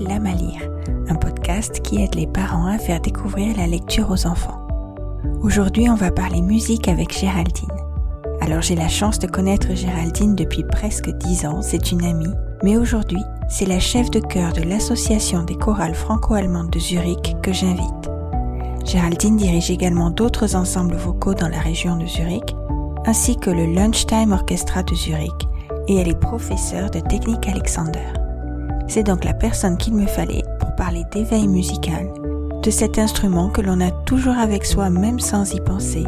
L'âme à lire, un podcast qui aide les parents à faire découvrir la lecture aux enfants. Aujourd'hui, on va parler musique avec Géraldine. Alors j'ai la chance de connaître Géraldine depuis presque dix ans, c'est une amie, mais aujourd'hui, c'est la chef de chœur de l'Association des chorales franco-allemandes de Zurich que j'invite. Géraldine dirige également d'autres ensembles vocaux dans la région de Zurich, ainsi que le Lunchtime Orchestra de Zurich, et elle est professeure de technique Alexander. C'est donc la personne qu'il me fallait pour parler d'éveil musical, de cet instrument que l'on a toujours avec soi même sans y penser,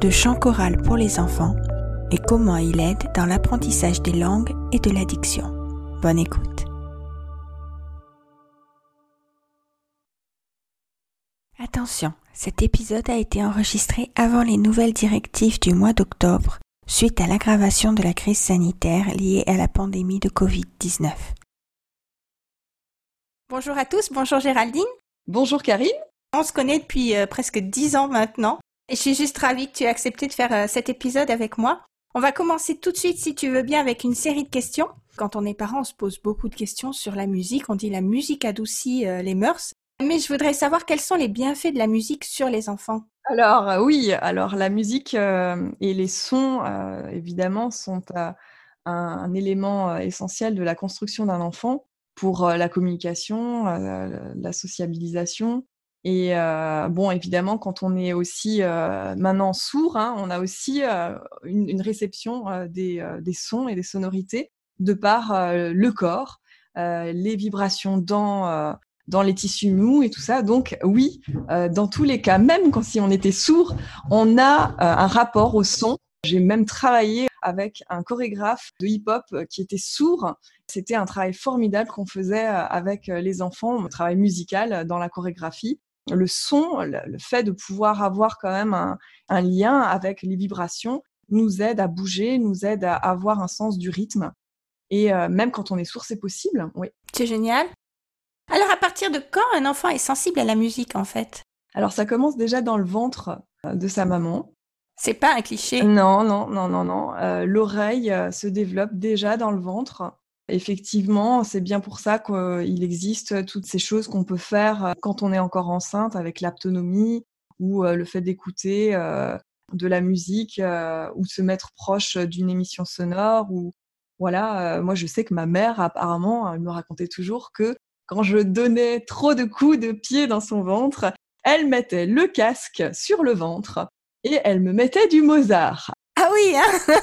de chant choral pour les enfants et comment il aide dans l'apprentissage des langues et de l'addiction. Bonne écoute. Attention, cet épisode a été enregistré avant les nouvelles directives du mois d'octobre suite à l'aggravation de la crise sanitaire liée à la pandémie de Covid-19. Bonjour à tous, bonjour Géraldine. Bonjour Karine. On se connaît depuis euh, presque dix ans maintenant et je suis juste ravie que tu aies accepté de faire euh, cet épisode avec moi. On va commencer tout de suite, si tu veux bien, avec une série de questions. Quand on est parent, on se pose beaucoup de questions sur la musique. On dit la musique adoucit euh, les mœurs. Mais je voudrais savoir quels sont les bienfaits de la musique sur les enfants. Alors oui, alors la musique et les sons, évidemment, sont un, élément essentiel de la construction d'un enfant pour la communication, la sociabilisation. Et bon, évidemment, quand on est aussi maintenant sourd, hein, on a aussi une, réception des, des, sons et des sonorités de par le corps, les vibrations dans dans les tissus mous et tout ça. Donc oui, euh, dans tous les cas, même quand si on était sourd, on a euh, un rapport au son. J'ai même travaillé avec un chorégraphe de hip-hop qui était sourd. C'était un travail formidable qu'on faisait euh, avec les enfants, un travail musical dans la chorégraphie. Le son, le fait de pouvoir avoir quand même un, un lien avec les vibrations nous aide à bouger, nous aide à avoir un sens du rythme. Et même quand on est sourd, c'est possible. Oui. C'est génial. Alors à partir de quand un enfant est sensible à la musique en fait? Alors ça commence déjà dans le ventre euh, de sa maman. C'est pas un cliché. Non, non, non, non, non. Euh, l'oreille euh, se développe déjà dans le ventre. Effectivement, c'est bien pour ça qu'il existe toutes ces choses qu'on peut faire quand on est encore enceinte avec l'aptonomie ou le fait d'écouter de la musique ou se mettre proche d'une émission sonore ou voilà, moi je sais que ma mère apparemment, me racontait toujours que quand je donnais trop de coups de pied dans son ventre, elle mettait le casque sur le ventre et elle me mettait du Mozart. Ah oui, hein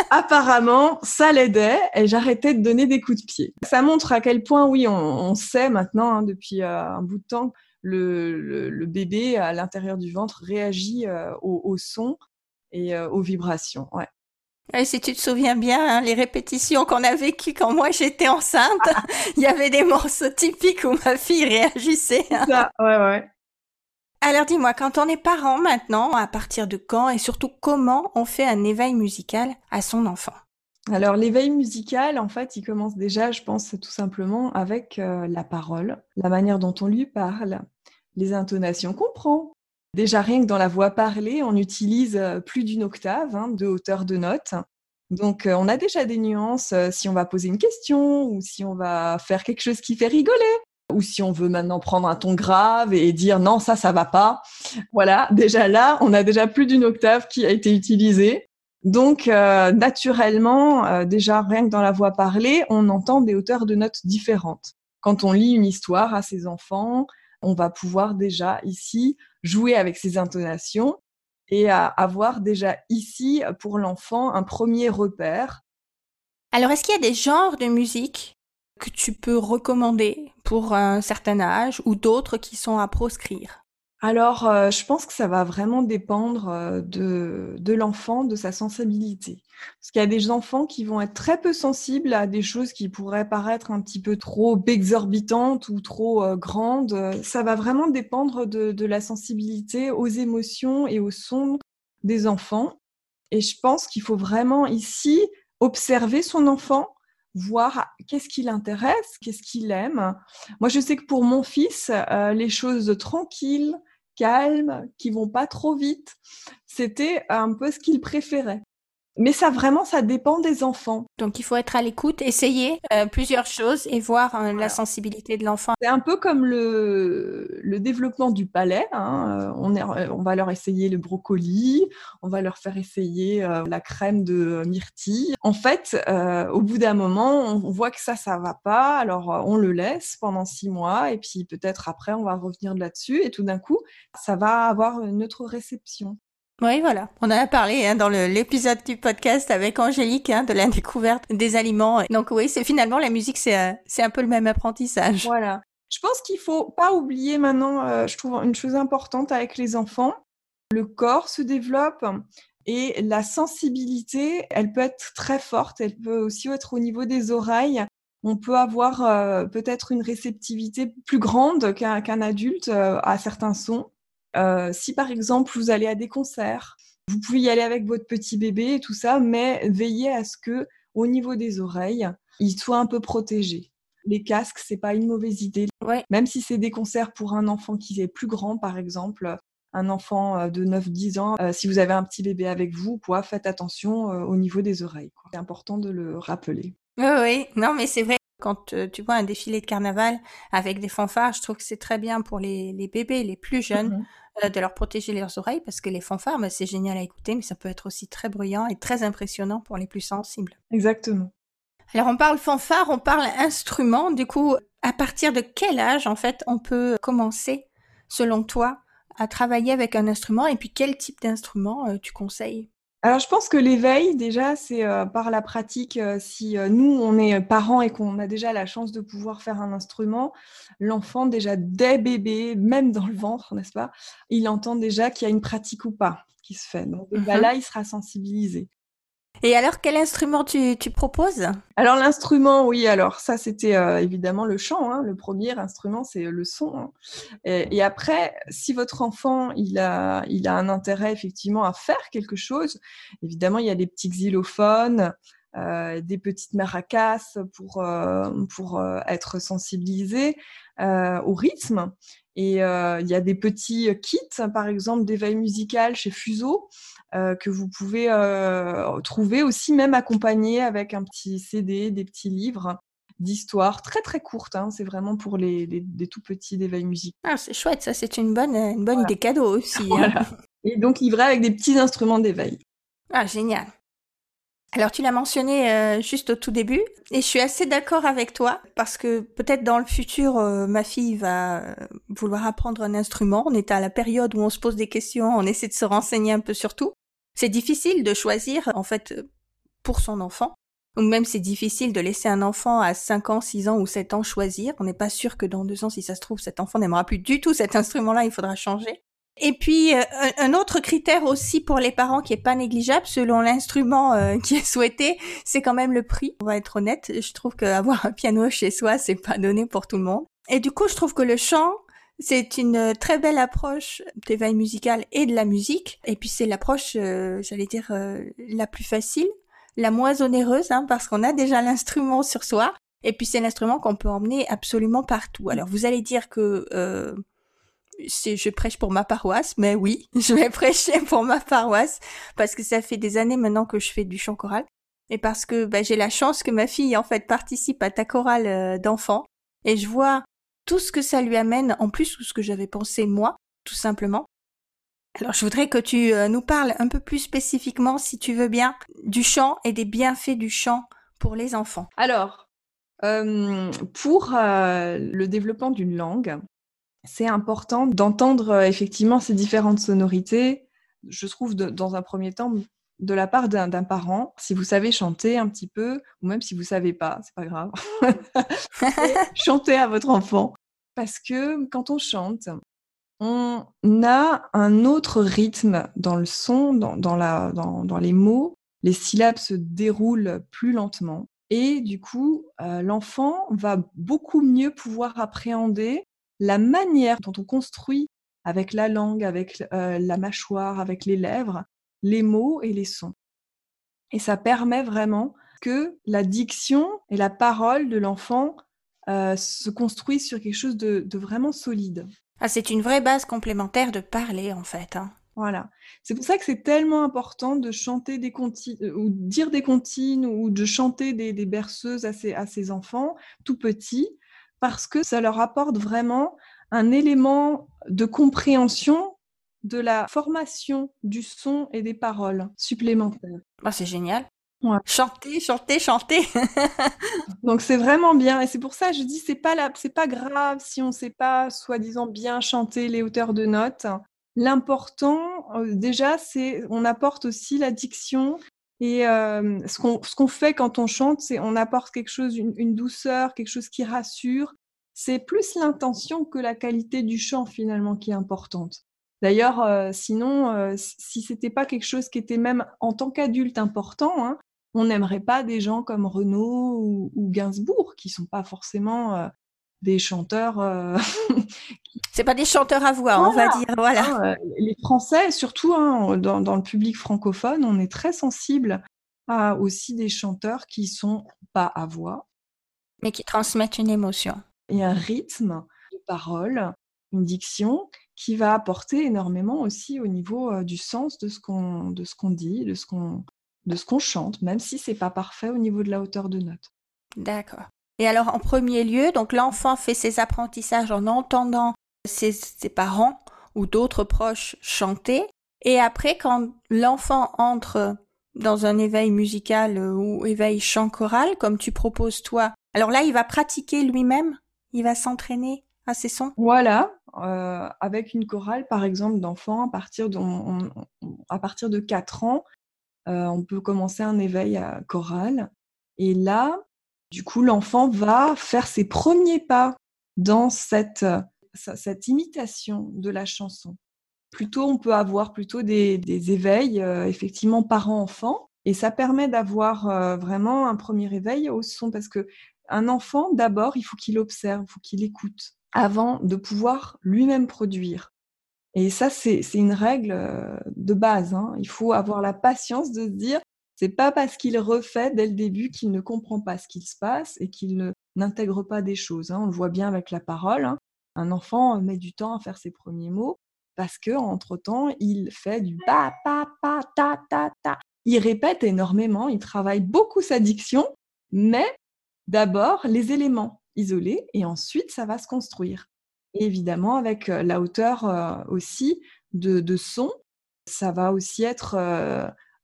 Apparemment, ça l'aidait et j'arrêtais de donner des coups de pied. Ça montre à quel point, oui, on, sait maintenant, hein, depuis euh, un bout de temps, le, le, bébé à l'intérieur du ventre réagit euh, au, son et euh, aux vibrations. Ouais si tu te souviens bien, hein, les répétitions qu'on a vécues quand moi j'étais enceinte, il y avait des morceaux typiques où ma fille réagissait. Hein. Ça, ouais, ouais. Alors dis-moi, quand on est parent maintenant, à partir de quand et surtout comment on fait un éveil musical à son enfant? Alors l'éveil musical, en fait, il commence déjà, je pense, tout simplement avec euh, la parole, la manière dont on lui parle, les intonations qu'on prend, Déjà, rien que dans la voix parlée, on utilise euh, plus d'une octave hein, de hauteur de note. Donc, euh, on a déjà des nuances si on va poser une question ou si on va faire quelque chose qui fait rigoler ou si on veut maintenant prendre un ton grave et dire non, ça, ça va pas. Voilà, déjà là, on a déjà plus d'une octave qui a été utilisée. Donc, naturellement, déjà, rien que dans la voix parlée, on entend des hauteurs de notes différentes. Quand on lit une histoire à ses enfants, on va pouvoir déjà ici jouer avec ses intonations et avoir déjà ici pour l'enfant un premier repère. Alors est-ce qu'il y a des genres de musique que tu peux recommander pour un certain âge ou d'autres qui sont à proscrire? Alors, euh, je pense que ça va vraiment dépendre euh, de, l'enfant, de sa sensibilité. Parce qu'il y a des enfants qui vont être très peu sensibles à des choses qui pourraient paraître un petit peu trop exorbitantes ou trop euh, grandes. Ça va vraiment dépendre de, de la sensibilité aux émotions et aux sons des enfants. Et je pense qu'il faut vraiment ici observer son enfant, voir qu'est-ce qui l'intéresse, qu'est-ce qu'il aime. Moi, je sais que pour mon fils, les choses tranquilles, calmes, qui vont pas trop vite. C'était un peu ce qu'il préférait. Mais ça vraiment, ça dépend des enfants. Donc il faut être à l'écoute, essayer euh, plusieurs choses et voir euh, la sensibilité de l'enfant. C'est un peu comme le, le développement du palais. Hein. Euh, on, est, on va leur essayer le brocoli, on va leur faire essayer la crème de myrtille. En fait, au bout d'un moment, on voit que ça, ça va pas. Alors on le laisse pendant six mois et puis peut-être après, on va revenir là-dessus et tout d'un coup, ça va avoir une autre réception. Oui, voilà. On en a parlé hein, dans l'épisode du podcast avec Angélique hein, de la découverte des aliments. Donc oui, c'est finalement la musique, c'est euh, c'est un peu le même apprentissage. Voilà. Je pense qu'il faut pas oublier maintenant, euh, je trouve une chose importante avec les enfants. Le corps se développe et la sensibilité, elle peut être très forte. Elle peut aussi être au niveau des oreilles. On peut avoir euh, peut-être une réceptivité plus grande qu'un adulte à certains sons. Euh, si par exemple vous allez à des concerts, vous pouvez y aller avec votre petit bébé et tout ça, mais veillez à ce que au niveau des oreilles, il soit un peu protégé. Les casques, c'est pas une mauvaise idée. Même si c'est des concerts pour un enfant qui est plus grand, par exemple, un enfant euh, de 9-10 ans, euh, si vous avez un petit bébé avec vous, quoi, faites attention au niveau des oreilles. C'est important de le rappeler. Oui, oui, non, mais c'est vrai. Quand tu vois un défilé de carnaval avec des fanfares, je trouve que c'est très bien pour les, bébés les plus jeunes. Mhm. De leur protéger leurs oreilles parce que les fanfares, bah, c'est génial à écouter, mais ça peut être aussi très bruyant et très impressionnant pour les plus sensibles. Exactement. Alors on parle fanfare, on parle instrument. Du coup, à partir de quel âge en fait on peut commencer, selon toi, à travailler avec un instrument? Et puis quel type d'instrument euh, tu conseilles? Alors, je pense que l'éveil, déjà, c'est euh, par la pratique. Euh, si euh, nous, on est parents et qu'on a déjà la chance de pouvoir faire un instrument, l'enfant, déjà dès bébé, même dans le ventre, n'est-ce pas, il entend déjà qu'il y a une pratique ou pas qui se fait. Donc, mmh là, il sera sensibilisé. Et alors, quel instrument tu, proposes? Alors, l'instrument, oui, alors ça, c'était euh, évidemment le chant. Hein. Le premier instrument, c'est le son. Hein. Et, après, si votre enfant, il a, il a un intérêt effectivement à faire quelque chose, évidemment, il y a des petits xylophones, euh, des petites maracas pour, euh, pour être sensibilisé au rythme. Et il y a des petits kits, par exemple, d'éveil musical chez Fuseau. Euh, que vous pouvez euh, trouver aussi même accompagné avec un petit CD, des petits livres d'histoire très très courtes. Hein. C'est vraiment pour les, des tout petits d'éveil musique. Ah, c'est chouette, ça c'est une bonne, une bonne idée cadeau aussi. Hein. Et donc livré avec des petits instruments d'éveil. Ah, génial. Alors tu l'as mentionné euh, juste au tout début et je suis assez d'accord avec toi parce que peut-être dans le futur ma fille va vouloir apprendre un instrument. On est à la période où on se pose des questions, on essaie de se renseigner un peu sur tout. C'est difficile de choisir, en fait, pour son enfant. Ou même c'est difficile de laisser un enfant à 5 ans, 6 ans ou 7 ans choisir. On n'est pas sûr que dans deux ans, si ça se trouve, cet enfant n'aimera plus du tout cet instrument-là, il faudra changer. Et puis euh, un autre critère aussi pour les parents qui est pas négligeable selon l'instrument euh, qui est souhaité, c'est quand même le prix. On va être honnête, je trouve qu'avoir un piano chez soi, c'est pas donné pour tout le monde. Et du coup, je trouve que le chant, c'est une très belle approche d'éveil musical et de la musique. Et puis c'est l'approche, euh, j'allais dire, la plus facile, la moins onéreuse, hein, parce qu'on a déjà l'instrument sur soi. Et puis c'est l'instrument qu'on peut emmener absolument partout. Alors vous allez dire que je prêche pour ma paroisse, mais oui, je vais prêcher pour ma paroisse parce que ça fait des années maintenant que je fais du chant choral et parce que bah, j'ai la chance que ma fille en fait participe à ta chorale euh, d'enfants et je vois tout ce que ça lui amène, en plus de ce que j'avais pensé moi, tout simplement. Alors je voudrais que tu euh, nous parles un peu plus spécifiquement, si tu veux bien, du chant et des bienfaits du chant pour les enfants. Alors, euh, pour euh, le développement d'une langue, c'est important d'entendre effectivement ces différentes sonorités. Je trouve dans un premier temps de la part d'un parent, si vous savez chanter un petit peu, ou même si vous savez pas, c'est pas grave, chantez à votre enfant. Parce que quand on chante, on a un autre rythme dans le son, dans, la, dans, les mots. Les syllabes se déroulent plus lentement. Et du coup, euh, l'enfant va beaucoup mieux pouvoir appréhender la manière dont on construit avec la langue, avec euh, la mâchoire, avec les lèvres, les mots et les sons. Et ça permet vraiment que la diction et la parole de l'enfant euh, se construisent sur quelque chose de, vraiment solide. Ah, c'est une vraie base complémentaire de parler en fait. Hein. Voilà. C'est pour ça que c'est tellement important de chanter des comptines, euh, ou dire des comptines, ou de chanter des, berceuses à ses, à ses enfants tout petits, parce que ça leur apporte vraiment un élément de compréhension de la formation du son et des paroles supplémentaires. Oh, c'est génial. Chanter, chanter, chanter. Donc c'est vraiment bien et c'est pour ça que je dis c'est pas c'est pas grave si on sait pas soi-disant bien chanter les hauteurs de notes. L'important euh, déjà c'est on apporte aussi la diction et euh, ce qu'on fait quand on chante c'est on apporte quelque chose une, douceur, quelque chose qui rassure. C'est plus l'intention que la qualité du chant finalement qui est importante. D'ailleurs, euh, sinon, euh, si c'était pas quelque chose qui était même en tant qu'adulte important, hein, on n'aimerait pas des gens comme Renaud ou, Gainsbourg, qui sont pas forcément des chanteurs. Euh... C'est pas des chanteurs à voix, on va dire. Voilà. Hein, les Français, surtout hein, dans, le public francophone, on est très sensible à aussi des chanteurs qui sont pas à voix, mais qui transmettent une émotion et un rythme de parole, une diction qui va apporter énormément aussi au niveau euh, du sens de ce qu'on de ce qu'on dit, de ce qu'on de ce qu'on chante, même si c'est pas parfait au niveau de la hauteur de note. D'accord. Et alors, en premier lieu, donc l'enfant fait ses apprentissages en entendant ses, parents ou d'autres proches chanter. Et après, quand l'enfant entre dans un éveil musical ou éveil chant choral, comme tu proposes toi, alors là, il va pratiquer lui-même, il va s'entraîner à ces sons? Voilà, euh, avec une chorale, par exemple, d'enfants à partir de, à partir de 4 ans, euh, on peut commencer un éveil à chorale. Et là, du coup, l'enfant va faire ses premiers pas dans cette, imitation de la chanson. Plutôt, on peut avoir plutôt des, éveils, euh, effectivement, parents-enfants. Et ça permet d'avoir euh, vraiment un premier éveil au son parce que un enfant, d'abord, il faut qu'il observe, il faut qu'il écoute avant de pouvoir lui-même produire. Et ça, c'est une règle euh, de base. Hein. Il faut avoir la patience de se dire, c'est pas parce qu'il refait dès le début qu'il ne comprend pas ce qu'il se passe et qu'il n'intègre pas des choses. Hein. On le voit bien avec la parole. Hein. Un enfant met du temps à faire ses premiers mots parce que entre temps, il fait du pa ta ta ta. Il répète énormément, il travaille beaucoup sa diction, mais d'abord les éléments isolés et ensuite ça va se construire évidemment, avec la hauteur aussi de, son, ça va aussi être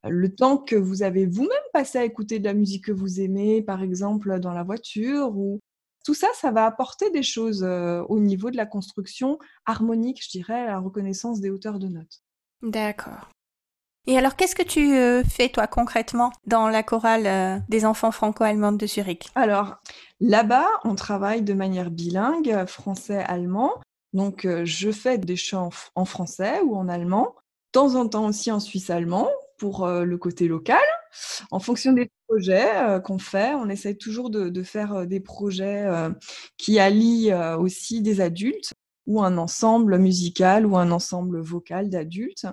le temps que vous avez vous-même passé à écouter de la musique que vous aimez, par exemple dans la voiture, ou tout ça, ça va apporter des choses au niveau de la construction harmonique, je dirais, la reconnaissance des hauteurs de notes. D'accord. Et alors, qu'est-ce que tu fais, toi, concrètement, dans la chorale des enfants franco-allemandes de Zurich? Alors, Là-bas, on travaille de manière bilingue, français-allemand. Donc, euh, je fais des chants en français ou en allemand, de temps en temps aussi en suisse-allemand pour euh, le côté local. En fonction des projets euh, qu'on fait, on essaye toujours de, faire des projets qui allient aussi des adultes ou un ensemble musical ou un ensemble vocal d'adultes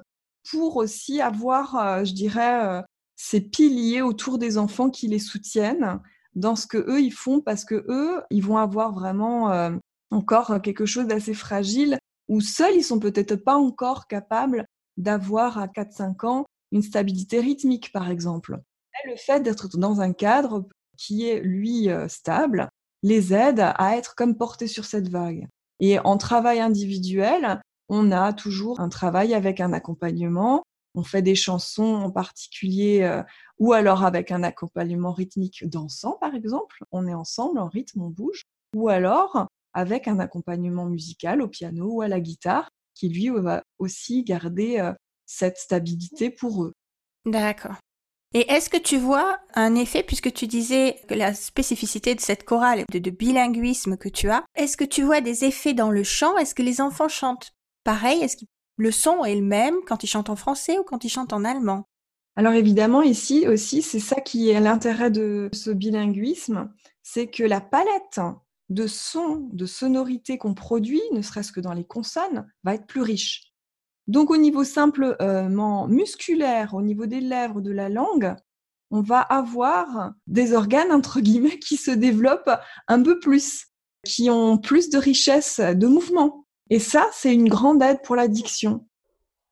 pour aussi avoir, je dirais, ces piliers autour des enfants qui les soutiennent dans ce que eux ils font parce que eux ils vont avoir vraiment euh, encore quelque chose d'assez fragile ou seuls ils sont peut-être pas encore capables d'avoir à 4-5 ans une stabilité rythmique par exemple. le fait d'être dans un cadre qui est lui euh, stable les aide à être comme portés sur cette vague. Et en travail individuel, on a toujours un travail avec un accompagnement on fait des chansons en particulier euh, ou alors avec un accompagnement rythmique dansant par exemple, on est ensemble en rythme, on bouge, ou alors avec un accompagnement musical au piano ou à la guitare qui lui va aussi garder euh, cette stabilité pour eux. D'accord. Et est-ce que tu vois un effet, puisque tu disais que la spécificité de cette chorale, de, de bilinguisme que tu as, est-ce que tu vois des effets dans le chant? Est-ce que les enfants chantent pareil? Est-ce qu'ils le son est le même quand ils chantent en français ou quand ils chantent en allemand? Alors évidemment, ici aussi, c'est ça qui est l'intérêt de ce bilinguisme, c'est que la palette de sons, de sonorités qu'on produit, ne serait-ce que dans les consonnes, va être plus riche. Donc au niveau simplement musculaire, au niveau des lèvres, de la langue, on va avoir des organes, entre guillemets, qui se développent un peu plus, qui ont plus de richesse de mouvement. Et ça, c'est une grande aide pour l'addiction.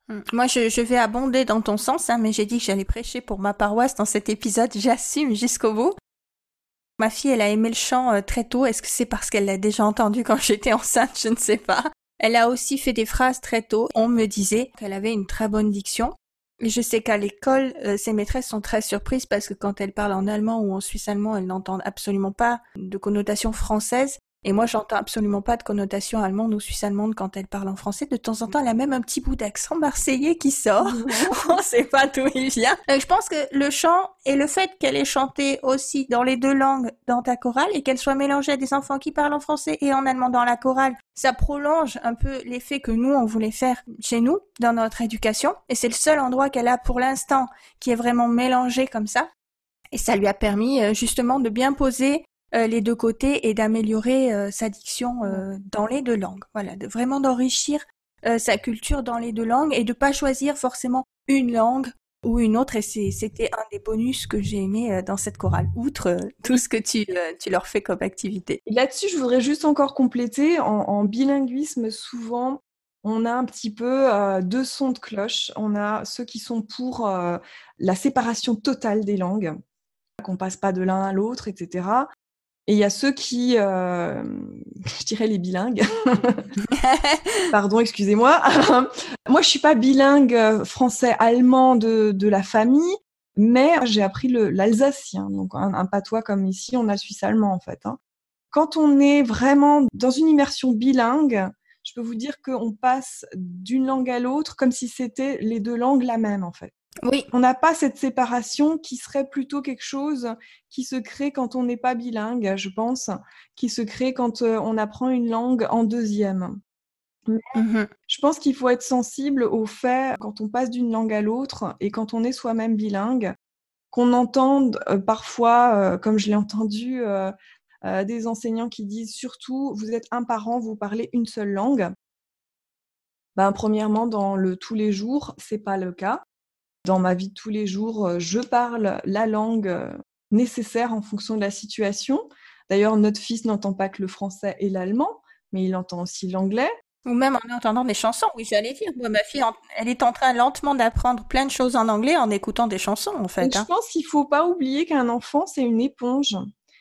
Hmm. Moi, je, vais abonder dans ton sens, hein, mais j'ai dit que j'allais prêcher pour ma paroisse dans cet épisode. J'assume jusqu'au bout. Ma fille, elle a aimé le chant euh, très tôt. Est-ce que c'est parce qu'elle l'a déjà entendu quand j'étais enceinte? Je ne sais pas. Elle a aussi fait des phrases très tôt. On me disait qu'elle avait une très bonne diction. Je sais qu'à l'école, euh, ses maîtresses sont très surprises parce que quand elle parle en allemand ou en suisse allemand, elles n'entendent absolument pas de connotation française. Et moi, j'entends absolument pas de connotation allemande ou suisse-allemande quand elle parle en français. De temps en temps, elle a même un petit bout d'accent marseillais qui sort. On sait pas d'où il vient. Donc, je pense que le chant et le fait qu'elle ait chanté aussi dans les deux langues dans ta chorale et qu'elle soit mélangée à des enfants qui parlent en français et en allemand dans la chorale, ça prolonge un peu l'effet que nous, on voulait faire chez nous, dans notre éducation. Et c'est le seul endroit qu'elle a pour l'instant qui est vraiment mélangé comme ça. Et ça lui a permis euh, justement de bien poser euh, les deux côtés et d'améliorer euh, sa diction euh, dans les deux langues. Voilà, de vraiment d'enrichir sa culture dans les deux langues et de pas choisir forcément une langue ou une autre. Et c'était un des bonus que j'ai aimé dans cette chorale, outre tout ce que tu, tu leur fais comme activité. Là-dessus, je voudrais juste encore compléter. En, bilinguisme, souvent, on a un petit peu deux sons de cloche. On a ceux qui sont pour la séparation totale des langues, qu'on passe pas de l'un à l'autre, etc. Et il y a ceux qui, euh, je dirais les bilingues. Pardon, excusez-moi. Moi, je suis pas bilingue euh, français-allemand de, de la famille, mais j'ai appris l'alsacien, donc un, patois comme ici, on a le suisse-allemand en fait. Hein. Quand on est vraiment dans une immersion bilingue, je peux vous dire qu'on passe d'une langue à l'autre comme si c'était les deux langues la même en fait. Oui. On n'a pas cette séparation qui serait plutôt quelque chose qui se crée quand on n'est pas bilingue, je pense, qui se crée quand euh, on apprend une langue en deuxième. Mmh je pense qu'il faut être sensible au fait, quand on passe d'une langue à l'autre et quand on est soi-même bilingue, qu'on entende euh, parfois, euh, comme je l'ai entendu, des enseignants qui disent surtout, vous êtes un parent, vous parlez une seule langue. Ben, premièrement, dans le tous les jours, c'est pas le cas dans ma vie de tous les jours, euh, je parle la langue euh, nécessaire en fonction de la situation. D'ailleurs, notre fils n'entend pas que le français et l'allemand, mais il entend aussi l'anglais. Ou même en entendant des chansons, oui, j'allais dire. Moi, ma fille, elle est en train lentement d'apprendre plein de choses en anglais en écoutant des chansons, en fait. Je hein. pense qu'il ne faut pas oublier qu'un enfant, c'est une éponge,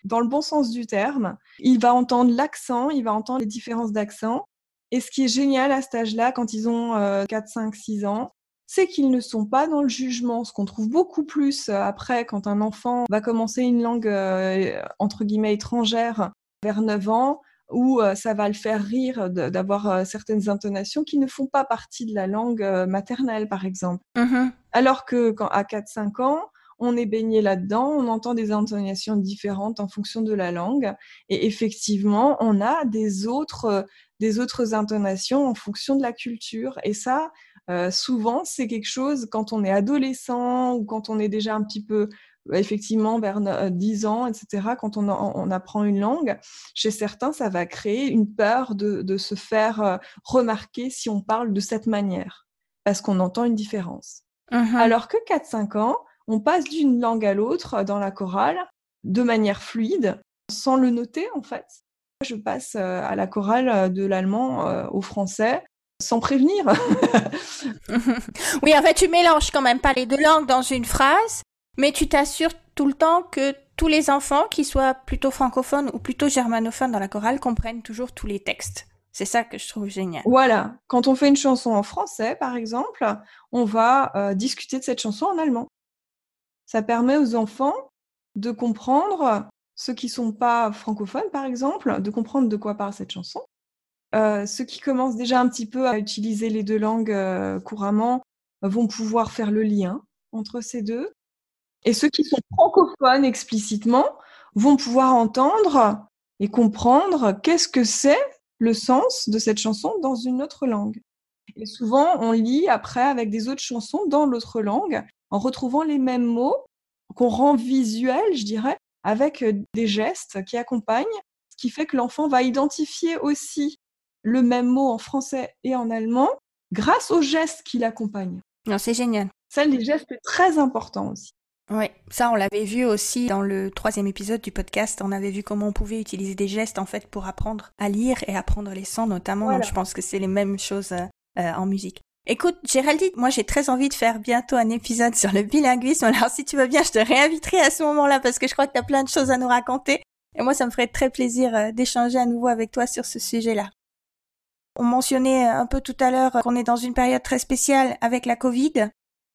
dans le bon sens du terme. Il va entendre l'accent, il va entendre les différences d'accent. Et ce qui est génial à cet âge-là, quand ils ont 4, 5, 6 ans, c'est qu'ils ne sont pas dans le jugement, ce qu'on trouve beaucoup plus euh, après quand un enfant va commencer une langue euh, entre guillemets étrangère vers 9 ans, où euh, ça va le faire rire d'avoir certaines intonations qui ne font pas partie de la langue maternelle, par exemple. Mmh Alors que quand à 4-5 ans, on est baigné là-dedans, on entend des intonations différentes en fonction de la langue, et effectivement, on a des autres, des autres intonations en fonction de la culture. Et ça, euh, souvent, c'est quelque chose quand on est adolescent ou quand on est déjà un petit peu euh, effectivement vers 10 euh, ans, etc., quand on, on, apprend une langue, chez certains, ça va créer une peur de, de se faire remarquer si on parle de cette manière, parce qu'on entend une différence. Mmh Alors que 4-5 ans, on passe d'une langue à l'autre dans la chorale de manière fluide, sans le noter en fait. Je passe à la chorale de l'allemand au français sans prévenir. oui, en fait, tu mélanges quand même pas les deux langues dans une phrase, mais tu t'assures tout le temps que tous les enfants, qu'ils soient plutôt francophones ou plutôt germanophones dans la chorale, comprennent toujours tous les textes. C'est ça que je trouve génial. Voilà. Quand on fait une chanson en français, par exemple, on va euh, discuter de cette chanson en allemand. Ça permet aux enfants de comprendre, ceux qui sont pas francophones, par exemple, de comprendre de quoi parle cette chanson euh, ceux qui commencent déjà un petit peu à utiliser les deux langues euh, couramment vont pouvoir faire le lien entre ces deux. Et ceux qui sont francophones explicitement vont pouvoir entendre et comprendre qu'est-ce que c'est le sens de cette chanson dans une autre langue. Et souvent, on lit après avec des autres chansons dans l'autre langue en retrouvant les mêmes mots qu'on rend visuels, je dirais, avec euh, des gestes qui accompagnent, ce qui fait que l'enfant va identifier aussi le même mot en français et en allemand grâce aux gestes qui l'accompagnent. Non, c'est génial. Ça, les gestes très importants aussi. Oui, ça on l'avait vu aussi dans le troisième épisode du podcast. On avait vu comment on pouvait utiliser des gestes en fait pour apprendre à lire et apprendre les sons notamment. je pense que c'est les mêmes choses euh, en musique. Écoute, Géraldine, moi j'ai très envie de faire bientôt un épisode sur le bilinguisme. Alors si tu veux bien, je te réinviterai à ce moment-là parce que je crois que tu as plein de choses à nous raconter. Et moi, ça me ferait très plaisir euh, d'échanger à nouveau avec toi sur ce sujet-là. On mentionnait un peu tout à l'heure qu'on est dans une période très spéciale avec la Covid.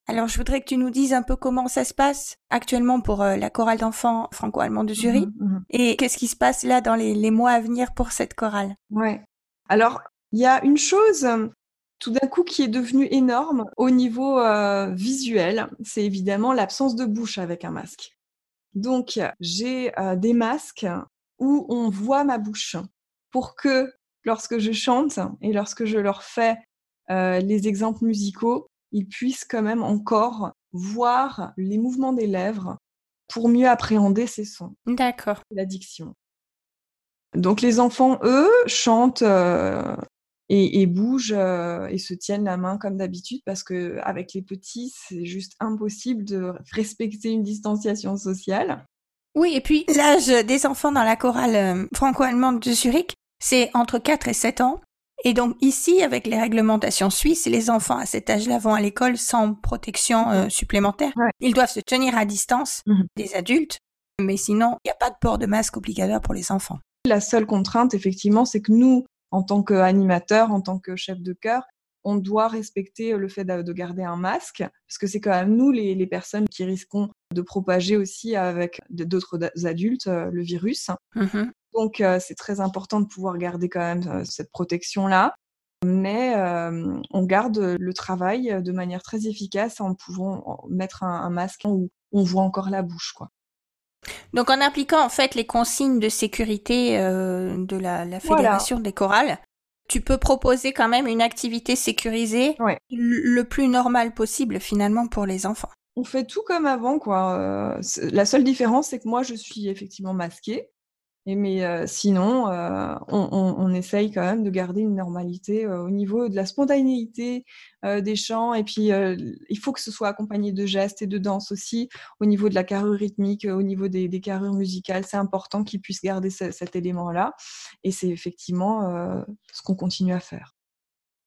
Alors je voudrais que tu nous dises un peu comment ça se passe actuellement pour euh, la chorale d'enfants franco-allemand de Zurich mmh mmh et qu'est-ce qui se passe là dans les, les mois à venir pour cette chorale? Ouais. Alors il y a une chose tout d'un coup qui est devenu énorme au niveau euh, visuel, c'est évidemment l'absence de bouche avec un masque. Donc, j'ai euh, des masques où on voit ma bouche pour que lorsque je chante et lorsque je leur fais euh, les exemples musicaux, ils puissent quand même encore voir les mouvements des lèvres pour mieux appréhender ces sons. D'accord. La diction. Donc les enfants, eux, chantent et, et bougent euh, et se tiennent la main comme d'habitude parce que avec les petits, c'est juste impossible de respecter une distanciation sociale. Oui, et puis l'âge des enfants dans la chorale euh, franco-allemande de Zurich, c'est entre 4 et 7 ans. Et donc ici, avec les réglementations suisses, les enfants à cet âge-là vont à l'école sans protection euh, supplémentaire. Ils doivent se tenir à distance mmh des adultes, mais sinon, il n'y a pas de port de masque obligatoire pour les enfants. La seule contrainte, effectivement, c'est que nous, en tant qu'animateur, en tant que chef de chœur, on doit respecter le fait de garder un masque, parce que c'est quand même nous, les, personnes, qui risquons de propager aussi avec d'autres adultes euh, le virus. Mmh Donc, euh, c'est très important de pouvoir garder quand même euh, cette protection-là. Mais on garde le travail de manière très efficace en pouvant mettre un, un masque où on voit encore la bouche, quoi. Donc en appliquant en fait les consignes de sécurité euh, de la, fédération des chorales, tu peux proposer quand même une activité sécurisée le plus normal possible finalement pour les enfants. On fait tout comme avant quoi. Euh, la seule différence c'est que moi je suis effectivement masquée et mais euh, sinon, euh, on, on, on, essaye quand même de garder une normalité euh, au niveau de la spontanéité des chants. Et puis, il faut que ce soit accompagné de gestes et de danse aussi. Au niveau de la carrure rythmique, au niveau des, des carrures musicales, c'est important qu'ils puissent garder cet élément-là. Et c'est effectivement ce qu'on continue à faire.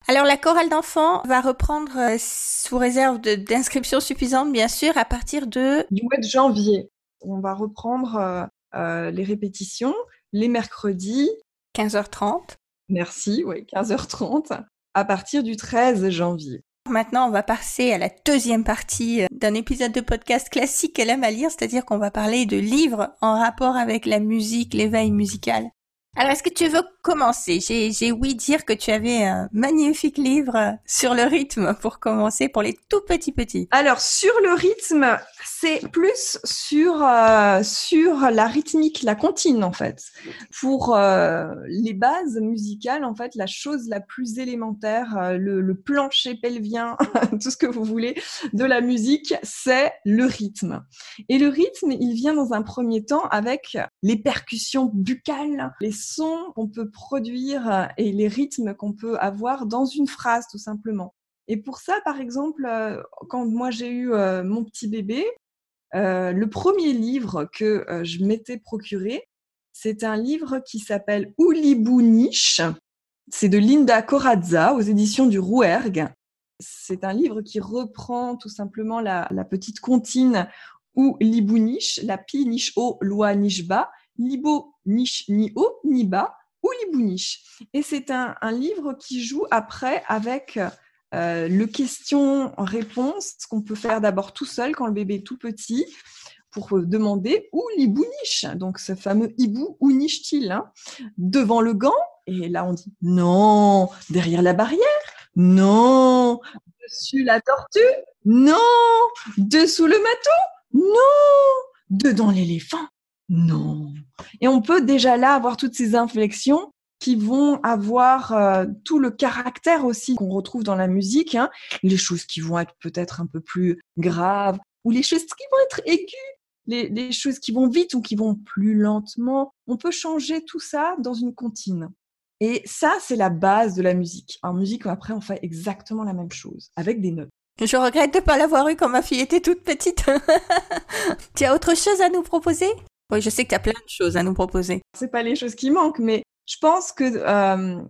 Alors la chorale d'enfants va reprendre sous réserve d'inscriptions suffisantes, bien sûr, à partir de... Du mois de janvier. On va reprendre euh, les répétitions les mercredis. 15h30. Merci, oui, 15h30, à partir du 13 janvier. Maintenant, on va passer à la deuxième partie euh, d'un épisode de podcast classique qu'elle aime à lire, c'est-à-dire qu'on va parler de livres en rapport avec la musique, l'éveil musical. Alors, est-ce que tu veux commencer? J'ai ouï dire que tu avais un magnifique livre sur le rythme pour commencer pour les tout petits petits. Alors, sur le rythme, c'est plus sur euh, sur la rythmique, la comptine en fait. Pour euh, les bases musicales, en fait, la chose la plus élémentaire, euh, le, le, plancher pelvien, tout ce que vous voulez de la musique, c'est le rythme. Et le rythme, il vient dans un premier temps avec les percussions buccales, les sons qu'on peut produire et les rythmes qu'on peut avoir dans une phrase tout simplement. Et pour ça, par exemple, euh, quand moi j'ai eu euh, mon petit bébé, euh, le premier livre que je m'étais procuré, c'est un livre qui s'appelle Niche. C'est de Linda Corazza aux éditions du Rouergue. C'est un livre qui reprend tout simplement la, petite comptine ou Niche, la pi niche o, loi niche bas, libo niche ni haut ni bas ou niche. Et c'est un, livre qui joue après avec euh, le question-réponse qu'on peut faire d'abord tout seul quand le bébé est tout petit pour demander où niche. Donc ce fameux hibou, où niche-t-il hein Devant le gant Et là on dit non. Derrière la barrière Non. Dessus la tortue Non. Dessous le matou Non. Dedans l'éléphant non. Et on peut déjà là avoir toutes ces inflexions qui vont avoir euh, tout le caractère aussi qu'on retrouve dans la musique, hein. les choses qui vont être peut-être un peu plus graves, ou les choses qui vont être aiguës, les, choses qui vont vite ou qui vont plus lentement. On peut changer tout ça dans une comptine. Et ça, c'est la base de la musique. En musique, après, on fait exactement la même chose, avec des notes. Je regrette de ne pas l'avoir eu quand ma fille était toute petite. tu as autre chose à nous proposer? Oui, je sais que tu as plein de choses à nous proposer. C'est pas les choses qui manquent, mais je pense que euh,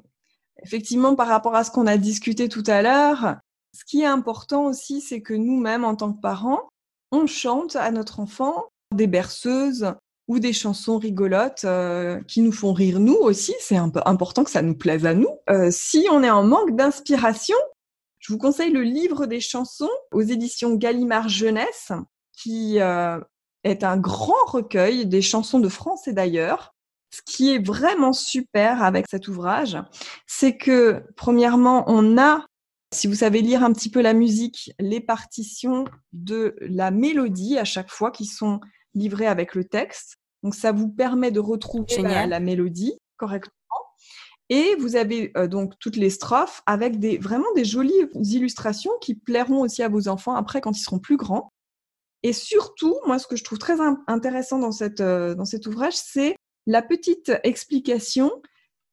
effectivement, par rapport à ce qu'on a discuté tout à l'heure, Ce qui est important aussi, c'est que nous-mêmes, en tant que parents, on chante à notre enfant des berceuses ou des chansons rigolotes euh, qui nous font rire nous aussi. C'est un peu important que ça nous plaise à nous. Euh, si on est en manque d'inspiration, je vous conseille le livre des chansons aux éditions Gallimard Jeunesse, qui est un grand recueil des chansons de France et d'ailleurs. Ce qui est vraiment super avec cet ouvrage, c'est que premièrement, on a si vous savez lire un petit peu la musique, les partitions de la mélodie à chaque fois qui sont livrées avec le texte. Donc ça vous permet de retrouver la, mélodie correctement. Et vous avez euh, donc toutes les strophes avec des vraiment des jolies illustrations qui plairont aussi à vos enfants après quand ils seront plus grands. Et surtout, moi, ce que je trouve très intéressant dans, cette, euh, dans cet ouvrage, c'est la petite explication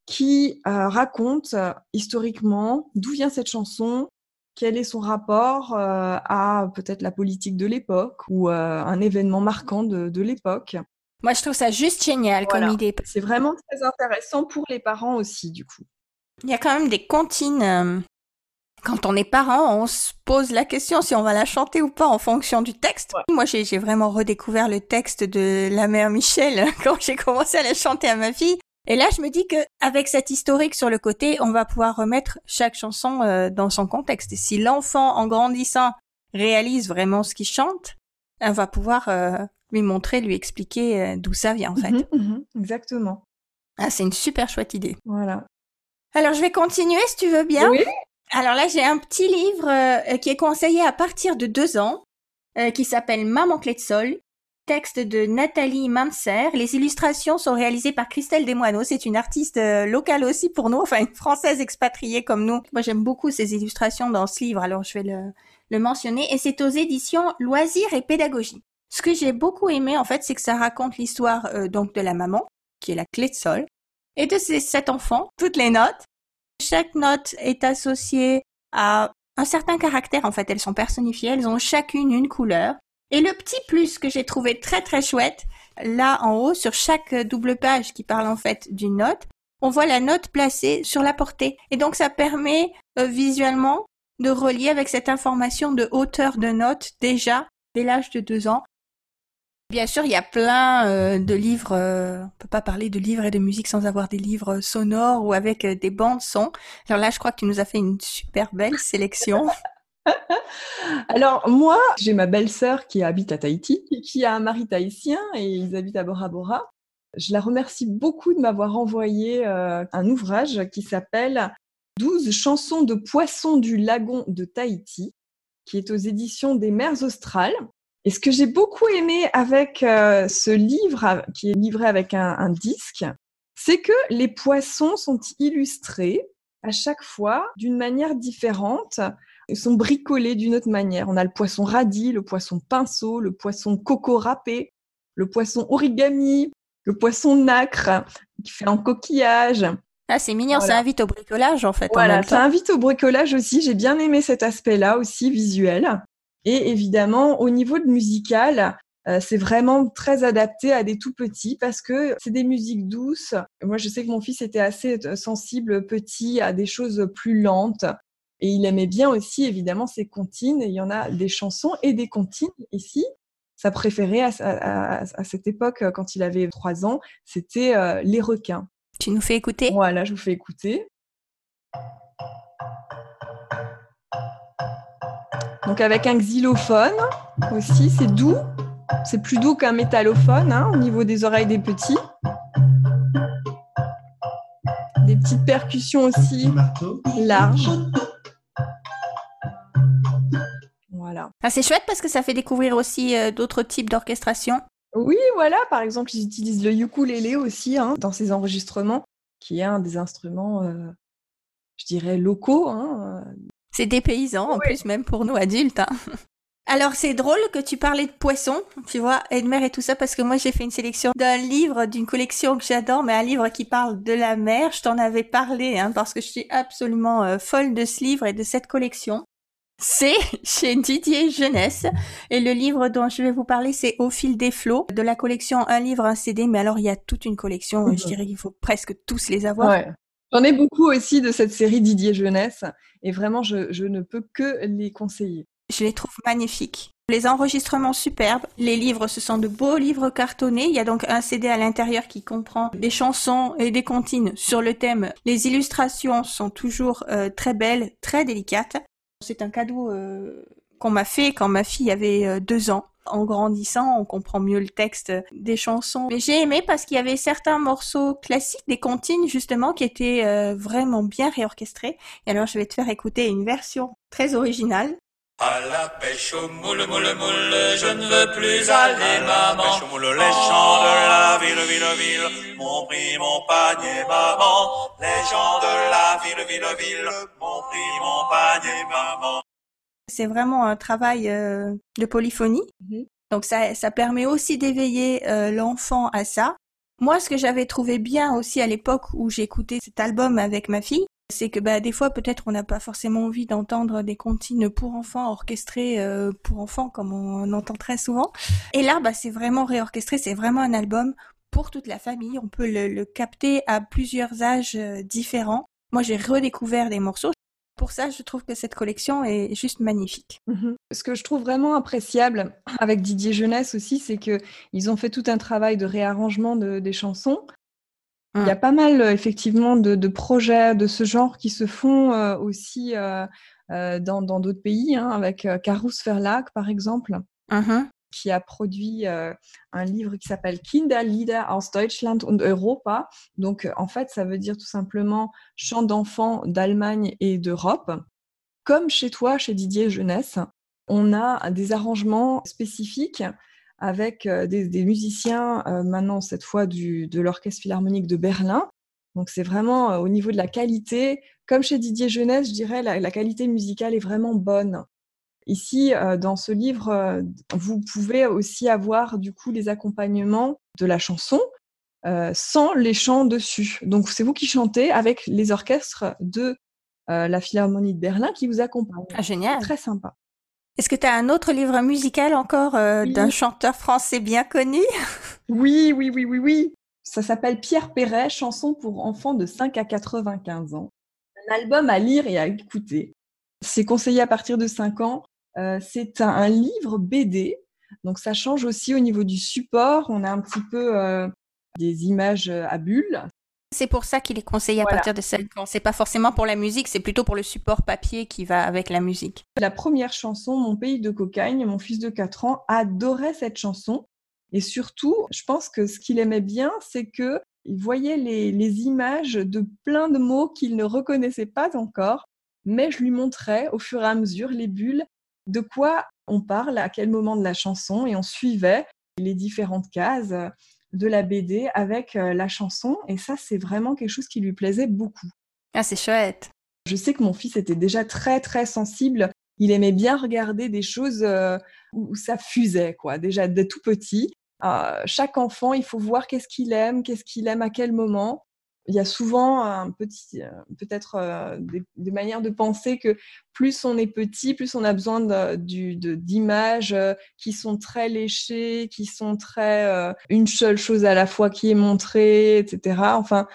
qui euh, raconte euh, historiquement d'où vient cette chanson, quel est son rapport à peut-être la politique de l'époque ou un événement marquant de, l'époque. Moi, je trouve ça juste génial comme idée. C'est vraiment très intéressant pour les parents aussi, du coup. Il y a quand même des comptines. Quand on est parent, on se pose la question si on va la chanter ou pas en fonction du texte. Moi, j'ai vraiment redécouvert le texte de La Mère Michel quand j'ai commencé à la chanter à ma fille. Et là, je me dis que avec cet historique sur le côté, on va pouvoir remettre chaque chanson euh, dans son contexte. Et si l'enfant, en grandissant, réalise vraiment ce qu'il chante, on va pouvoir euh, lui montrer, lui expliquer euh, d'où ça vient en fait. Mhm, mhm, exactement. Ah, c'est une super chouette idée. Voilà. Alors, je vais continuer si tu veux bien. Oui. Alors là, j'ai un petit livre qui est conseillé à partir de deux ans, qui s'appelle Maman clé de sol, Texte de Nathalie Manser. Les illustrations sont réalisées par Christelle Desmoineaux. C'est une artiste euh, locale aussi pour nous, enfin une française expatriée comme nous. Moi, j'aime beaucoup ces illustrations dans ce livre, alors je vais le, le mentionner. Et c'est aux éditions Loisirs et Pédagogie. Ce que j'ai beaucoup aimé, en fait, c'est que ça raconte l'histoire euh, donc de la maman, qui est la clé de sol, et de ses sept enfants, toutes les notes. Chaque note est associée à un certain caractère, en fait, elles sont personnifiées, elles ont chacune une couleur. Et le petit plus que j'ai trouvé très très chouette, là en haut, sur chaque double page qui parle en fait d'une note, on voit la note placée sur la portée. Et donc ça permet euh, visuellement de relier avec cette information de hauteur de note déjà dès l'âge de deux ans. Bien sûr, il y a plein euh, de livres, euh, on peut pas parler de livres et de musique sans avoir des livres sonores ou avec des bandes son. Alors là, je crois que tu nous as fait une super belle sélection. Alors moi, j'ai ma belle-sœur qui habite à Tahiti, qui a un mari tahitien et ils habitent à Bora Bora. Je la remercie beaucoup de m'avoir envoyé euh, un ouvrage qui s'appelle 12 chansons de poissons du lagon de Tahiti, qui est aux éditions des mers australes. Et ce que j'ai beaucoup aimé avec euh, ce livre, qui est livré avec un disque, c'est que les poissons sont illustrés à chaque fois d'une manière différente ils sont bricolés d'une autre manière. On a le poisson radis, le poisson pinceau, le poisson coco râpé, le poisson origami, le poisson nacre qui fait en coquillage. Ah, c'est mignon, ça invite au bricolage en fait. Voilà, ça invite au bricolage aussi. J'ai bien aimé cet aspect-là aussi visuel. Et évidemment, au niveau de musical, euh, c'est vraiment très adapté à des tout petits parce que c'est des musiques douces. Moi, je sais que mon fils était assez euh, sensible petit à des choses plus lentes. Et il aimait bien aussi, évidemment, ses comptines. il y en a des chansons et des comptines ici. Sa préférée à, cette époque, quand il avait trois ans, c'était euh, Les requins. Tu nous fais écouter? Voilà, je vous fais écouter. Donc avec un xylophone aussi, c'est doux. C'est plus doux qu'un métallophone hein, au niveau des oreilles des petits. Des petites percussions aussi larges. Ah, c'est chouette parce que ça fait découvrir aussi euh, d'autres types d'orchestration. Oui, voilà, par exemple, ils utilisent le ukulélé aussi hein, dans ces enregistrements, qui est un des instruments, euh, je dirais, locaux. Hein, euh. C'est des paysans, en plus, même pour nous adultes. Hein. Alors c'est drôle que tu parlais de poissons, tu vois, Edmer et tout ça, parce que moi j'ai fait une sélection d'un livre, d'une collection que j'adore, mais un livre qui parle de la mer. Je t'en avais parlé, hein, parce que je suis absolument folle de ce livre et de cette collection. C'est chez Didier Jeunesse. Et le livre dont je vais vous parler, c'est Au fil des flots, de la collection Un livre, un CD. Mais alors, il y a toute une collection. Je mhm. dirais qu'il faut presque tous les avoir. J'en ai beaucoup aussi de cette série Didier Jeunesse et vraiment, je, ne peux que les conseiller. Je les trouve magnifiques. Les enregistrements superbes, les livres, ce sont de beaux livres cartonnés. Il y a donc un CD à l'intérieur qui comprend des chansons et des comptines sur le thème. Les illustrations sont toujours euh, très belles, très délicates. C'est un cadeau euh, qu'on m'a fait quand ma fille avait euh, deux ans. En grandissant, on comprend mieux le texte des chansons. Mais j'ai aimé parce qu'il y avait certains morceaux classiques, des comptines justement, qui étaient euh, vraiment bien réorchestrés. Et alors je vais te faire écouter une version très originale. À la pêche au moule, moule, moule, je ne veux plus aller, maman. Pêche au moule, les champs de la ville, ville, ville, m'ont pris mon panier, maman. Les gens de la ville, ville, ville, m'ont pris mon panier, maman. C'est vraiment un travail euh, de polyphonie. Mhm. Donc ça, ça permet aussi d'éveiller euh, l'enfant à ça. Moi, ce que j'avais trouvé bien aussi à l'époque où j'écoutais cet album avec ma fille, c'est que bah, des fois peut-être on n'a pas forcément envie d'entendre des comptines pour enfants orchestrées euh, pour enfants comme on entend très souvent. Et là, bah, c'est vraiment réorchestré, c'est vraiment un album pour toute la famille. On peut le, le capter à plusieurs âges différents. Moi, j'ai redécouvert des morceaux pour ça, je trouve que cette collection est juste magnifique. Mhm. Ce que je trouve vraiment appréciable avec Didier Jeunesse aussi, c'est qu'ils ont fait tout un travail de réarrangement des chansons. Il y a hum. pas mal effectivement de, projets de ce genre qui se font euh, aussi euh, euh, dans d'autres pays, hein, avec Karus Verlag par exemple. Uh-huh qui a produit euh, un livre qui s'appelle Kinderlieder aus Deutschland und Europa. Donc, en fait, ça veut dire tout simplement chants d'enfants d'Allemagne et d'Europe. Comme chez toi, chez Didier Jeunesse, on a des arrangements spécifiques avec euh, des, musiciens, euh, maintenant cette fois de l'Orchestre Philharmonique de Berlin. Donc c'est vraiment au niveau de la qualité, comme chez Didier Jeunesse, je dirais, la qualité musicale est vraiment bonne. Ici, euh, dans ce livre, euh, vous pouvez aussi avoir du coup les accompagnements de la chanson euh, sans les chants dessus. Donc c'est vous qui chantez avec les orchestres de la Philharmonie de Berlin qui vous accompagnent. Ah, génial. Très sympa. Est-ce que tu as un autre livre musical encore d'un chanteur français bien connu? Oui, oui, oui, oui, oui. Ça s'appelle Pierre Perret, chanson pour enfants de 5 à 95 ans. Un album à lire et à écouter. C'est conseillé à partir de 5 ans. Euh, c'est un, livre BD, donc ça change aussi au niveau du support. On a un petit peu euh, des images euh, à bulles. C'est pour ça qu'il est conseillé à partir de 5 ans. C'est pas forcément pour la musique, c'est plutôt pour le support papier qui va avec la musique. La première chanson, Mon pays de cocagne, mon fils de 4 ans adorait cette chanson. Et surtout, je pense que ce qu'il aimait bien, c'est que il voyait les, les, images de plein de mots qu'il ne reconnaissait pas encore, mais je lui montrais au fur et à mesure les bulles de quoi on parle, à quel moment de la chanson, et on suivait les différentes cases de la BD avec euh, la chanson, et ça, c'est vraiment quelque chose qui lui plaisait beaucoup. Ah, c'est chouette. Je sais que mon fils était déjà très, très sensible. Il aimait bien regarder des choses euh, où ça fusait, quoi, déjà de tout petit. Euh, chaque enfant, il faut voir qu'est-ce qu'il aime, qu'est-ce qu'il aime à quel moment il y a souvent un petit, euh, peut-être euh, des, manières de penser que plus on est petit, plus on a besoin d'images euh, qui sont très léchées, qui sont très une seule chose à la fois qui est montrée, etc. Enfin,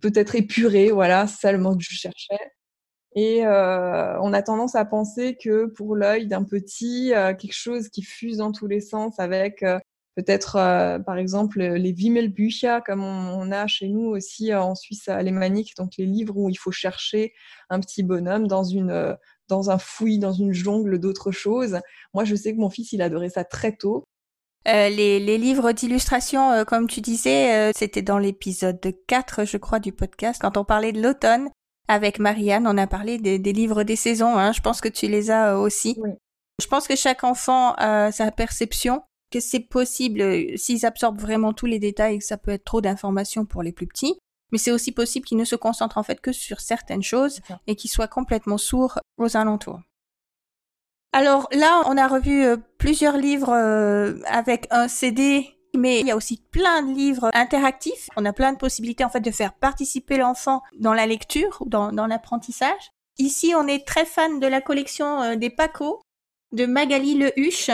peut-être épurée, voilà, c'est ça le mot que je cherchais. Et on a tendance à penser que pour l'œil d'un petit, quelque chose qui fuse dans tous les sens avec peut-être euh, par exemple les Wimmelbücher comme on, a chez nous aussi euh, en Suisse alémanique, donc les livres où il faut chercher un petit bonhomme dans une euh, dans un fouillis, dans une jungle d'autres choses. Moi, je sais que mon fils, il adorait ça très tôt. les, les, livres d'illustration, comme tu disais, c'était dans l'épisode 4, je crois, du podcast, quand on parlait de l'automne. Avec Marianne, on a parlé des, des livres des saisons. Hein. Je pense que tu les as aussi. Oui. Je pense que chaque enfant a sa perception que c'est possible euh, s'ils absorbent vraiment tous les détails que ça peut être trop d'informations pour les plus petits. Mais c'est aussi possible qu'ils ne se concentrent en fait que sur certaines choses et qu'ils soient complètement sourds aux alentours. Alors là, on a revu euh, plusieurs livres euh, avec un CD, mais il y a aussi plein de livres interactifs. On a plein de possibilités en fait de faire participer l'enfant dans la lecture ou dans, dans l'apprentissage. Ici, on est très fan de la collection des Paco de Magali Le Huche,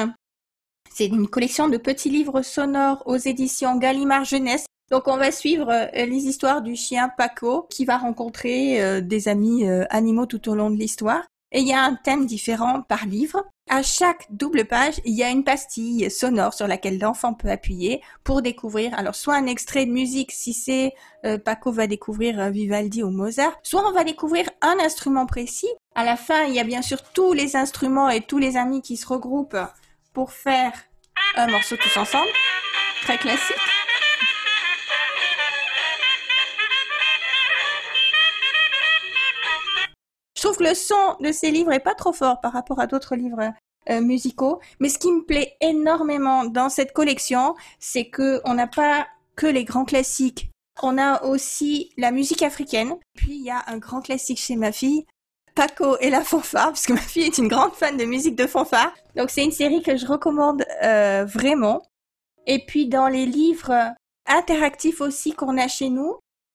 c'est une collection de petits livres sonores aux éditions Gallimard Jeunesse. Donc on va suivre euh, les histoires du chien Paco qui va rencontrer euh, des amis euh, animaux tout au long de l'histoire. Et il y a un thème différent par livre. À chaque double page, il y a une pastille sonore sur laquelle l'enfant peut appuyer pour découvrir, alors soit un extrait de musique si c'est Paco va découvrir Vivaldi ou Mozart, soit on va découvrir un instrument précis. À la fin, il y a bien sûr tous les instruments et tous les amis qui se regroupent pour faire un morceau tous ensemble. Très classique. Je trouve que le son de ces livres est pas trop fort par rapport à d'autres livres euh, musicaux, mais ce qui me plaît énormément dans cette collection, c'est que on n'a pas que les grands classiques. On a aussi la musique africaine. Puis il y a un grand classique chez ma fille, Paco et la fanfare, parce que ma fille est une grande fan de musique de fanfare. Donc c'est une série que je recommande euh, vraiment. Et puis dans les livres interactifs aussi qu'on a chez nous,